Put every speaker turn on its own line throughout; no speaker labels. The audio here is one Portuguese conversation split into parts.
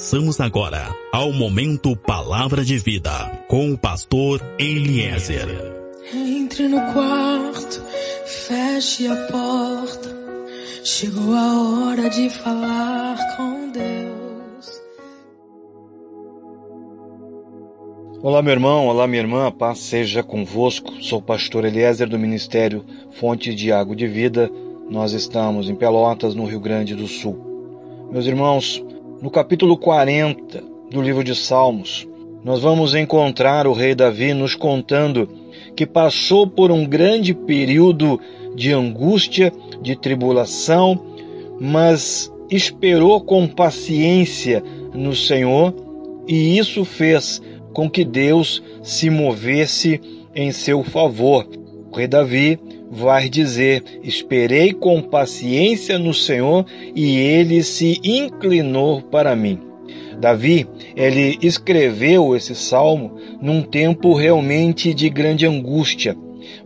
Passamos agora ao momento Palavra de Vida com o pastor Eliezer.
Entre no quarto, feche a porta. Chegou a hora de falar com Deus.
Olá, meu irmão, olá, minha irmã, a paz seja convosco. Sou o pastor Eliezer do Ministério Fonte de Água de Vida. Nós estamos em Pelotas, no Rio Grande do Sul. Meus irmãos, no capítulo 40 do livro de Salmos, nós vamos encontrar o rei Davi nos contando que passou por um grande período de angústia, de tribulação, mas esperou com paciência no Senhor e isso fez com que Deus se movesse em seu favor. O rei Davi vai dizer: Esperei com paciência no Senhor e ele se inclinou para mim. Davi, ele escreveu esse salmo num tempo realmente de grande angústia.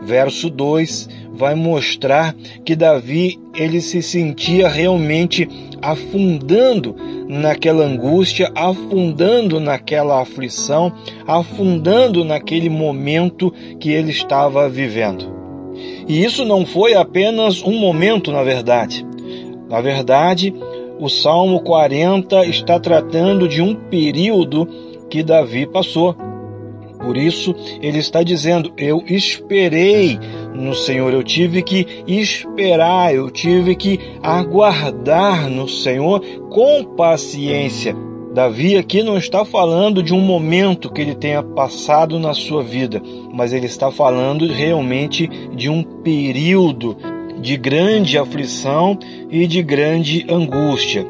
Verso 2 vai mostrar que Davi ele se sentia realmente afundando naquela angústia, afundando naquela aflição, afundando naquele momento que ele estava vivendo. E isso não foi apenas um momento, na verdade. Na verdade, o Salmo 40 está tratando de um período que Davi passou. Por isso, ele está dizendo: Eu esperei no Senhor, eu tive que esperar, eu tive que aguardar no Senhor com paciência. Davi aqui não está falando de um momento que ele tenha passado na sua vida, mas ele está falando realmente de um período de grande aflição e de grande angústia.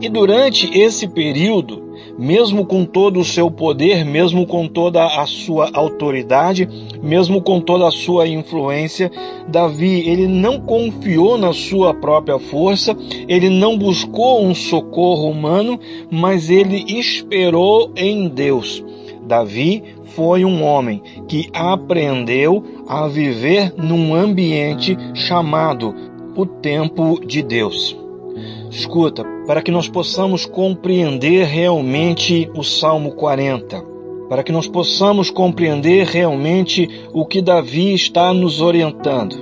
E durante esse período, mesmo com todo o seu poder, mesmo com toda a sua autoridade, mesmo com toda a sua influência, Davi, ele não confiou na sua própria força, ele não buscou um socorro humano, mas ele esperou em Deus. Davi foi um homem que aprendeu a viver num ambiente chamado o tempo de Deus. Escuta, para que nós possamos compreender realmente o Salmo 40, para que nós possamos compreender realmente o que Davi está nos orientando.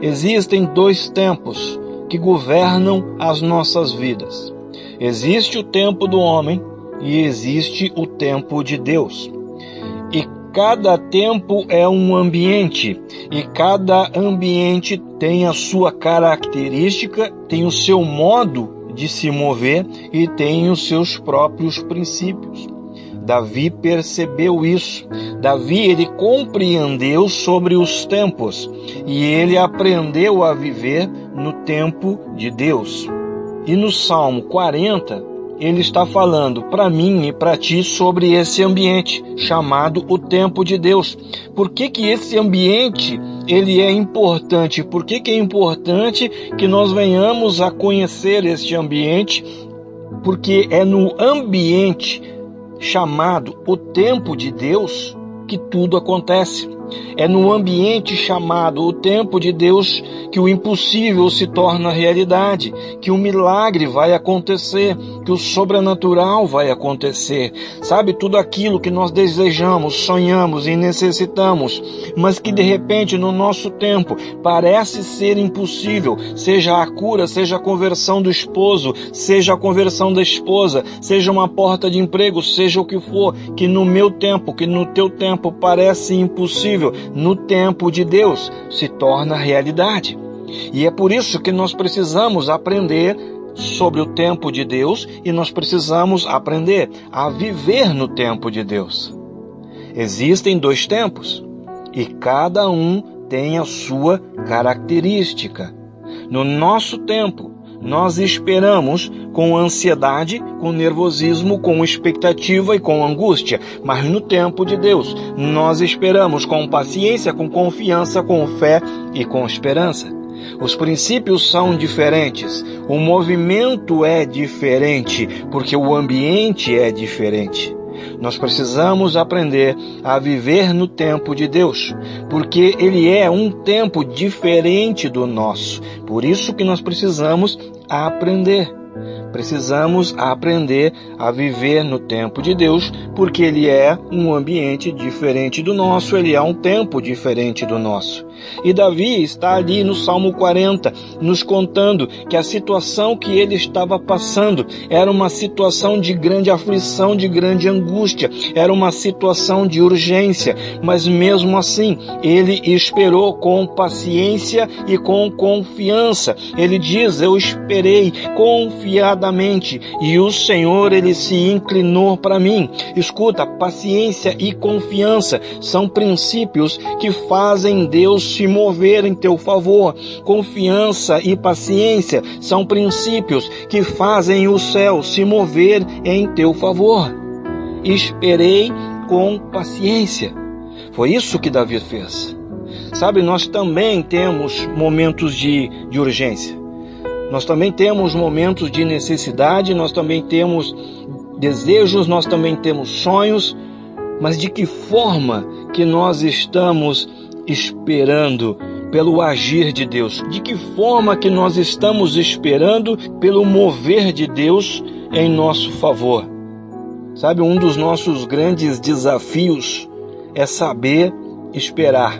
Existem dois tempos que governam as nossas vidas. Existe o tempo do homem e existe o tempo de Deus. E cada tempo é um ambiente e cada ambiente tem a sua característica, tem o seu modo de se mover e tem os seus próprios princípios. Davi percebeu isso. Davi ele compreendeu sobre os tempos e ele aprendeu a viver no tempo de Deus. E no Salmo 40, ele está falando para mim e para ti sobre esse ambiente chamado o tempo de Deus. Por que que esse ambiente ele é importante? Por que que é importante que nós venhamos a conhecer este ambiente? Porque é no ambiente chamado o tempo de Deus que tudo acontece. É no ambiente chamado o tempo de Deus que o impossível se torna realidade, que o milagre vai acontecer, que o sobrenatural vai acontecer. Sabe, tudo aquilo que nós desejamos, sonhamos e necessitamos, mas que de repente no nosso tempo parece ser impossível, seja a cura, seja a conversão do esposo, seja a conversão da esposa, seja uma porta de emprego, seja o que for, que no meu tempo, que no teu tempo parece impossível, no tempo de Deus se torna realidade. E é por isso que nós precisamos aprender sobre o tempo de Deus e nós precisamos aprender a viver no tempo de Deus. Existem dois tempos e cada um tem a sua característica. No nosso tempo, nós esperamos com ansiedade, com nervosismo, com expectativa e com angústia, mas no tempo de Deus, nós esperamos com paciência, com confiança, com fé e com esperança. Os princípios são diferentes, o movimento é diferente, porque o ambiente é diferente. Nós precisamos aprender a viver no tempo de Deus, porque ele é um tempo diferente do nosso. Por isso que nós precisamos aprender. Precisamos aprender a viver no tempo de Deus, porque ele é um ambiente diferente do nosso, ele é um tempo diferente do nosso. E Davi está ali no Salmo 40, nos contando que a situação que ele estava passando era uma situação de grande aflição, de grande angústia, era uma situação de urgência, mas mesmo assim ele esperou com paciência e com confiança. Ele diz: Eu esperei confiadamente e o Senhor ele se inclinou para mim. Escuta, paciência e confiança são princípios que fazem Deus se mover em teu favor. Confiança e paciência são princípios que fazem o céu se mover em teu favor. Esperei com paciência. Foi isso que Davi fez. Sabe, nós também temos momentos de, de urgência. Nós também temos momentos de necessidade, nós também temos desejos, nós também temos sonhos, mas de que forma que nós estamos esperando pelo agir de Deus? De que forma que nós estamos esperando pelo mover de Deus em nosso favor? Sabe, um dos nossos grandes desafios é saber esperar,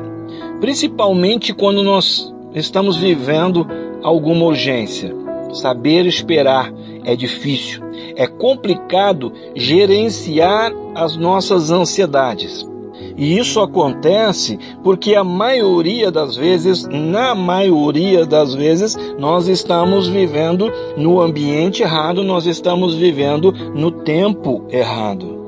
principalmente quando nós estamos vivendo alguma urgência. Saber esperar é difícil, é complicado gerenciar as nossas ansiedades. E isso acontece porque a maioria das vezes, na maioria das vezes, nós estamos vivendo no ambiente errado, nós estamos vivendo no tempo errado.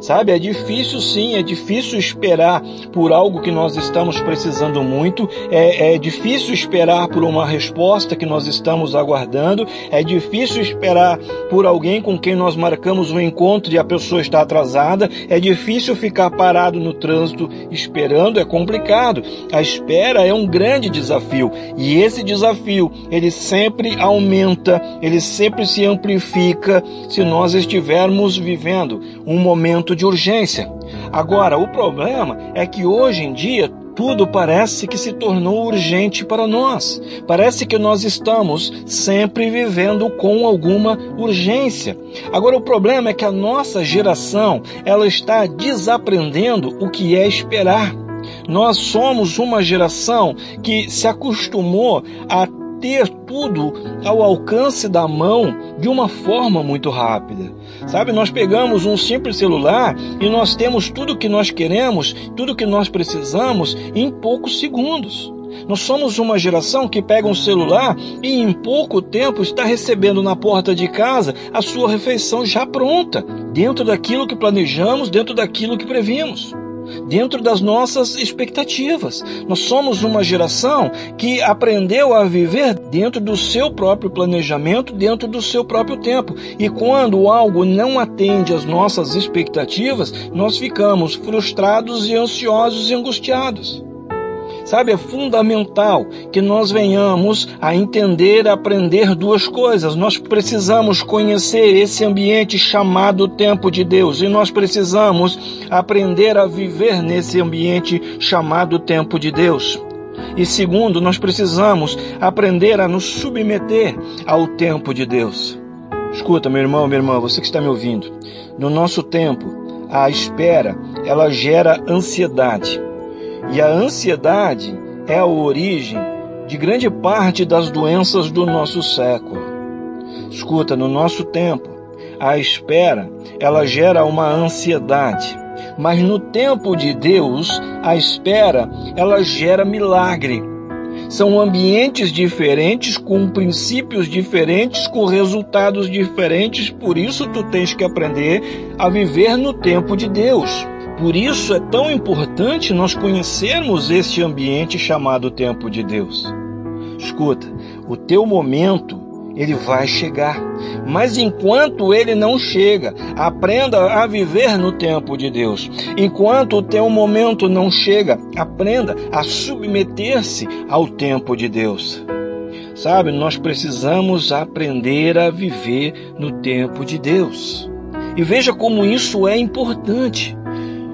Sabe, é difícil sim, é difícil esperar por algo que nós estamos precisando muito, é, é difícil esperar por uma resposta que nós estamos aguardando, é difícil esperar por alguém com quem nós marcamos um encontro e a pessoa está atrasada, é difícil ficar parado no trânsito esperando, é complicado. A espera é um grande desafio e esse desafio ele sempre aumenta, ele sempre se amplifica se nós estivermos vivendo um momento de urgência. Agora, o problema é que hoje em dia tudo parece que se tornou urgente para nós. Parece que nós estamos sempre vivendo com alguma urgência. Agora o problema é que a nossa geração, ela está desaprendendo o que é esperar. Nós somos uma geração que se acostumou a ter tudo ao alcance da mão de uma forma muito rápida. Sabe, nós pegamos um simples celular e nós temos tudo o que nós queremos, tudo o que nós precisamos em poucos segundos. Nós somos uma geração que pega um celular e em pouco tempo está recebendo na porta de casa a sua refeição já pronta, dentro daquilo que planejamos, dentro daquilo que previmos dentro das nossas expectativas. Nós somos uma geração que aprendeu a viver dentro do seu próprio planejamento, dentro do seu próprio tempo. E quando algo não atende às nossas expectativas, nós ficamos frustrados e ansiosos e angustiados. Sabe, é fundamental que nós venhamos a entender, a aprender duas coisas. Nós precisamos conhecer esse ambiente chamado tempo de Deus e nós precisamos aprender a viver nesse ambiente chamado tempo de Deus. E segundo, nós precisamos aprender a nos submeter ao tempo de Deus. Escuta, meu irmão, minha irmã, você que está me ouvindo. No nosso tempo, a espera, ela gera ansiedade. E a ansiedade é a origem de grande parte das doenças do nosso século. Escuta, no nosso tempo, a espera, ela gera uma ansiedade. Mas no tempo de Deus, a espera, ela gera milagre. São ambientes diferentes, com princípios diferentes, com resultados diferentes, por isso tu tens que aprender a viver no tempo de Deus. Por isso é tão importante nós conhecermos este ambiente chamado tempo de Deus. Escuta, o teu momento ele vai chegar. Mas enquanto ele não chega, aprenda a viver no tempo de Deus. Enquanto o teu momento não chega, aprenda a submeter-se ao tempo de Deus. Sabe, nós precisamos aprender a viver no tempo de Deus. E veja como isso é importante.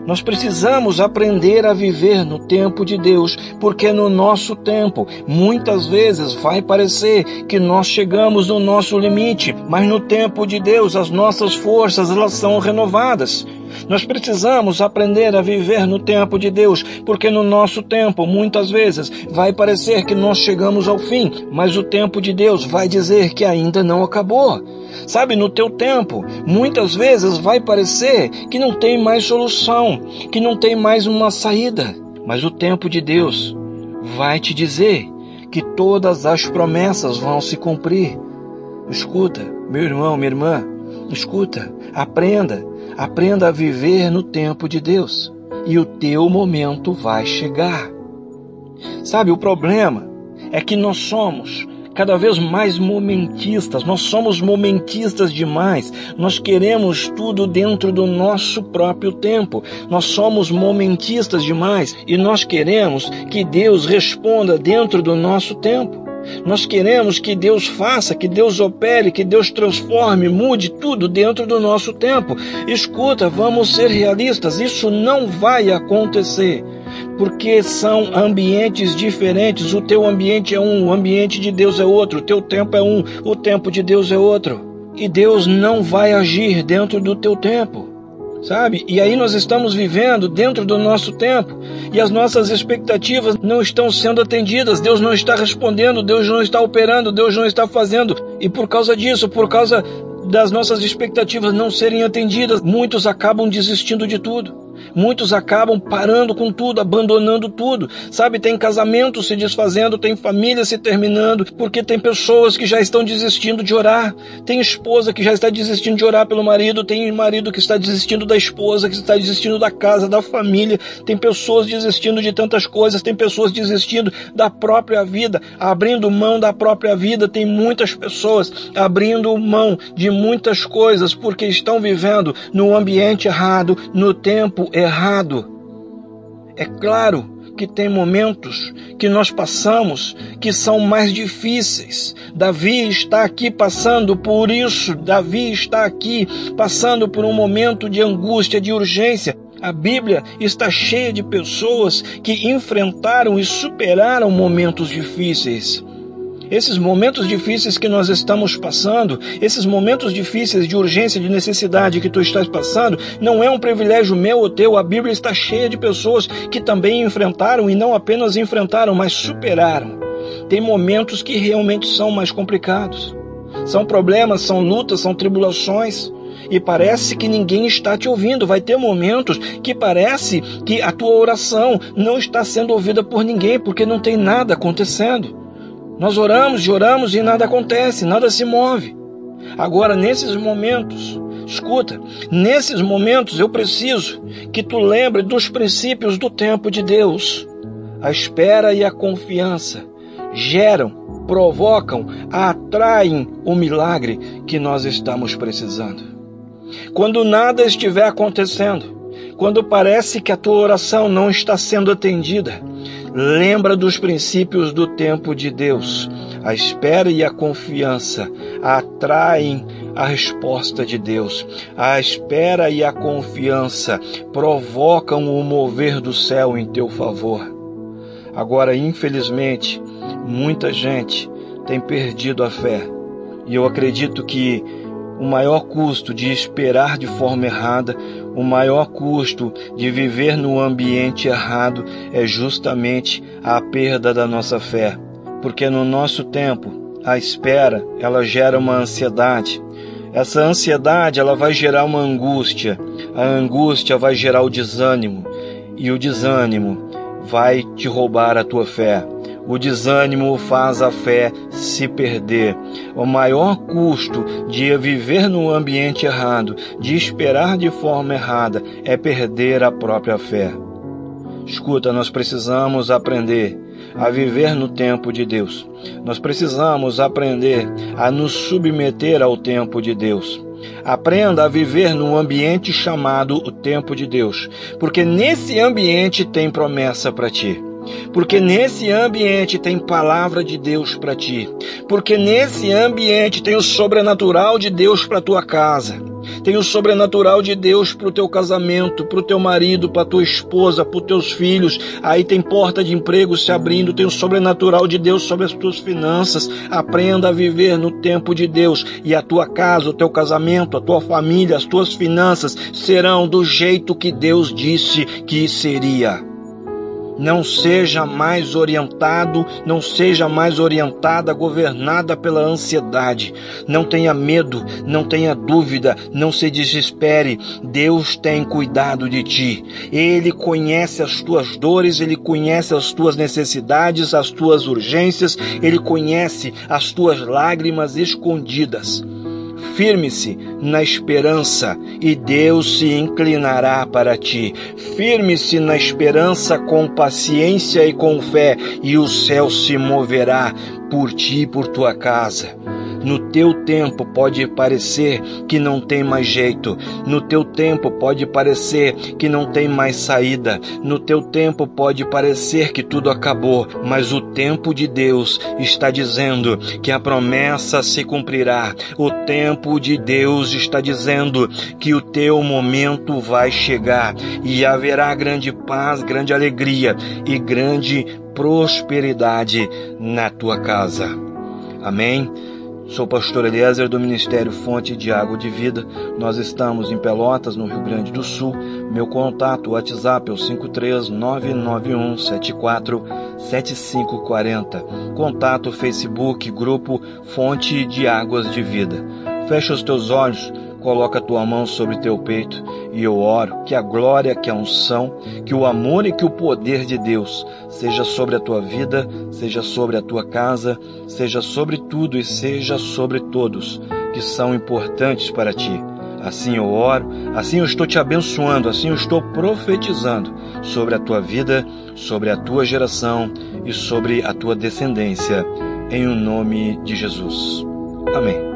Nós precisamos aprender a viver no tempo de Deus, porque no nosso tempo, muitas vezes vai parecer que nós chegamos no nosso limite, mas no tempo de Deus as nossas forças elas são renovadas. Nós precisamos aprender a viver no tempo de Deus, porque no nosso tempo, muitas vezes, vai parecer que nós chegamos ao fim, mas o tempo de Deus vai dizer que ainda não acabou. Sabe, no teu tempo, muitas vezes vai parecer que não tem mais solução, que não tem mais uma saída. Mas o tempo de Deus vai te dizer que todas as promessas vão se cumprir. Escuta, meu irmão, minha irmã, escuta, aprenda, aprenda a viver no tempo de Deus. E o teu momento vai chegar. Sabe, o problema é que nós somos cada vez mais momentistas. Nós somos momentistas demais. Nós queremos tudo dentro do nosso próprio tempo. Nós somos momentistas demais e nós queremos que Deus responda dentro do nosso tempo. Nós queremos que Deus faça, que Deus opere, que Deus transforme, mude tudo dentro do nosso tempo. Escuta, vamos ser realistas, isso não vai acontecer porque são ambientes diferentes. O teu ambiente é um, o ambiente de Deus é outro, o teu tempo é um, o tempo de Deus é outro. E Deus não vai agir dentro do teu tempo, sabe? E aí nós estamos vivendo dentro do nosso tempo e as nossas expectativas não estão sendo atendidas. Deus não está respondendo, Deus não está operando, Deus não está fazendo. E por causa disso, por causa das nossas expectativas não serem atendidas, muitos acabam desistindo de tudo. Muitos acabam parando com tudo, abandonando tudo. Sabe, tem casamentos se desfazendo, tem família se terminando, porque tem pessoas que já estão desistindo de orar. Tem esposa que já está desistindo de orar pelo marido, tem marido que está desistindo da esposa, que está desistindo da casa, da família. Tem pessoas desistindo de tantas coisas, tem pessoas desistindo da própria vida, abrindo mão da própria vida. Tem muitas pessoas abrindo mão de muitas coisas porque estão vivendo no ambiente errado, no tempo errado. É claro que tem momentos que nós passamos que são mais difíceis. Davi está aqui passando por isso. Davi está aqui passando por um momento de angústia, de urgência. A Bíblia está cheia de pessoas que enfrentaram e superaram momentos difíceis. Esses momentos difíceis que nós estamos passando, esses momentos difíceis de urgência, de necessidade que tu estás passando, não é um privilégio meu ou teu. A Bíblia está cheia de pessoas que também enfrentaram e não apenas enfrentaram, mas superaram. Tem momentos que realmente são mais complicados. São problemas, são lutas, são tribulações e parece que ninguém está te ouvindo. Vai ter momentos que parece que a tua oração não está sendo ouvida por ninguém, porque não tem nada acontecendo. Nós oramos e oramos e nada acontece, nada se move. Agora, nesses momentos, escuta, nesses momentos eu preciso que tu lembre dos princípios do tempo de Deus. A espera e a confiança geram, provocam, atraem o milagre que nós estamos precisando. Quando nada estiver acontecendo, quando parece que a tua oração não está sendo atendida, lembra dos princípios do tempo de Deus. A espera e a confiança atraem a resposta de Deus. A espera e a confiança provocam o mover do céu em teu favor. Agora, infelizmente, muita gente tem perdido a fé. E eu acredito que o maior custo de esperar de forma errada, o maior custo de viver no ambiente errado é justamente a perda da nossa fé. Porque no nosso tempo, a espera, ela gera uma ansiedade. Essa ansiedade, ela vai gerar uma angústia. A angústia vai gerar o desânimo. E o desânimo vai te roubar a tua fé. O desânimo faz a fé se perder. O maior custo de viver no ambiente errado, de esperar de forma errada, é perder a própria fé. Escuta, nós precisamos aprender a viver no tempo de Deus. Nós precisamos aprender a nos submeter ao tempo de Deus. Aprenda a viver num ambiente chamado o tempo de Deus, porque nesse ambiente tem promessa para ti. Porque nesse ambiente tem palavra de Deus para ti. Porque nesse ambiente tem o sobrenatural de Deus para tua casa. Tem o sobrenatural de Deus para o teu casamento, para o teu marido, para tua esposa, para os teus filhos. Aí tem porta de emprego se abrindo, tem o sobrenatural de Deus sobre as tuas finanças. Aprenda a viver no tempo de Deus e a tua casa, o teu casamento, a tua família, as tuas finanças serão do jeito que Deus disse que seria não seja mais orientado, não seja mais orientada, governada pela ansiedade. Não tenha medo, não tenha dúvida, não se desespere. Deus tem cuidado de ti. Ele conhece as tuas dores, ele conhece as tuas necessidades, as tuas urgências, ele conhece as tuas lágrimas escondidas. Firme-se na esperança e Deus se inclinará para ti. Firme-se na esperança com paciência e com fé e o céu se moverá por ti e por tua casa. No teu tempo pode parecer que não tem mais jeito. No teu tempo pode parecer que não tem mais saída. No teu tempo pode parecer que tudo acabou. Mas o tempo de Deus está dizendo que a promessa se cumprirá. O tempo de Deus está dizendo que o teu momento vai chegar e haverá grande paz, grande alegria e grande prosperidade na tua casa. Amém? Sou pastor Eliezer do Ministério Fonte de Água de Vida. Nós estamos em Pelotas, no Rio Grande do Sul. Meu contato WhatsApp é o 53991747540. Contato Facebook Grupo Fonte de Águas de Vida. Fecha os teus olhos coloca tua mão sobre teu peito e eu oro que a glória, que a unção, que o amor e que o poder de Deus seja sobre a tua vida, seja sobre a tua casa, seja sobre tudo e seja sobre todos que são importantes para ti. Assim eu oro, assim eu estou te abençoando, assim eu estou profetizando sobre a tua vida, sobre a tua geração e sobre a tua descendência, em o nome de Jesus. Amém.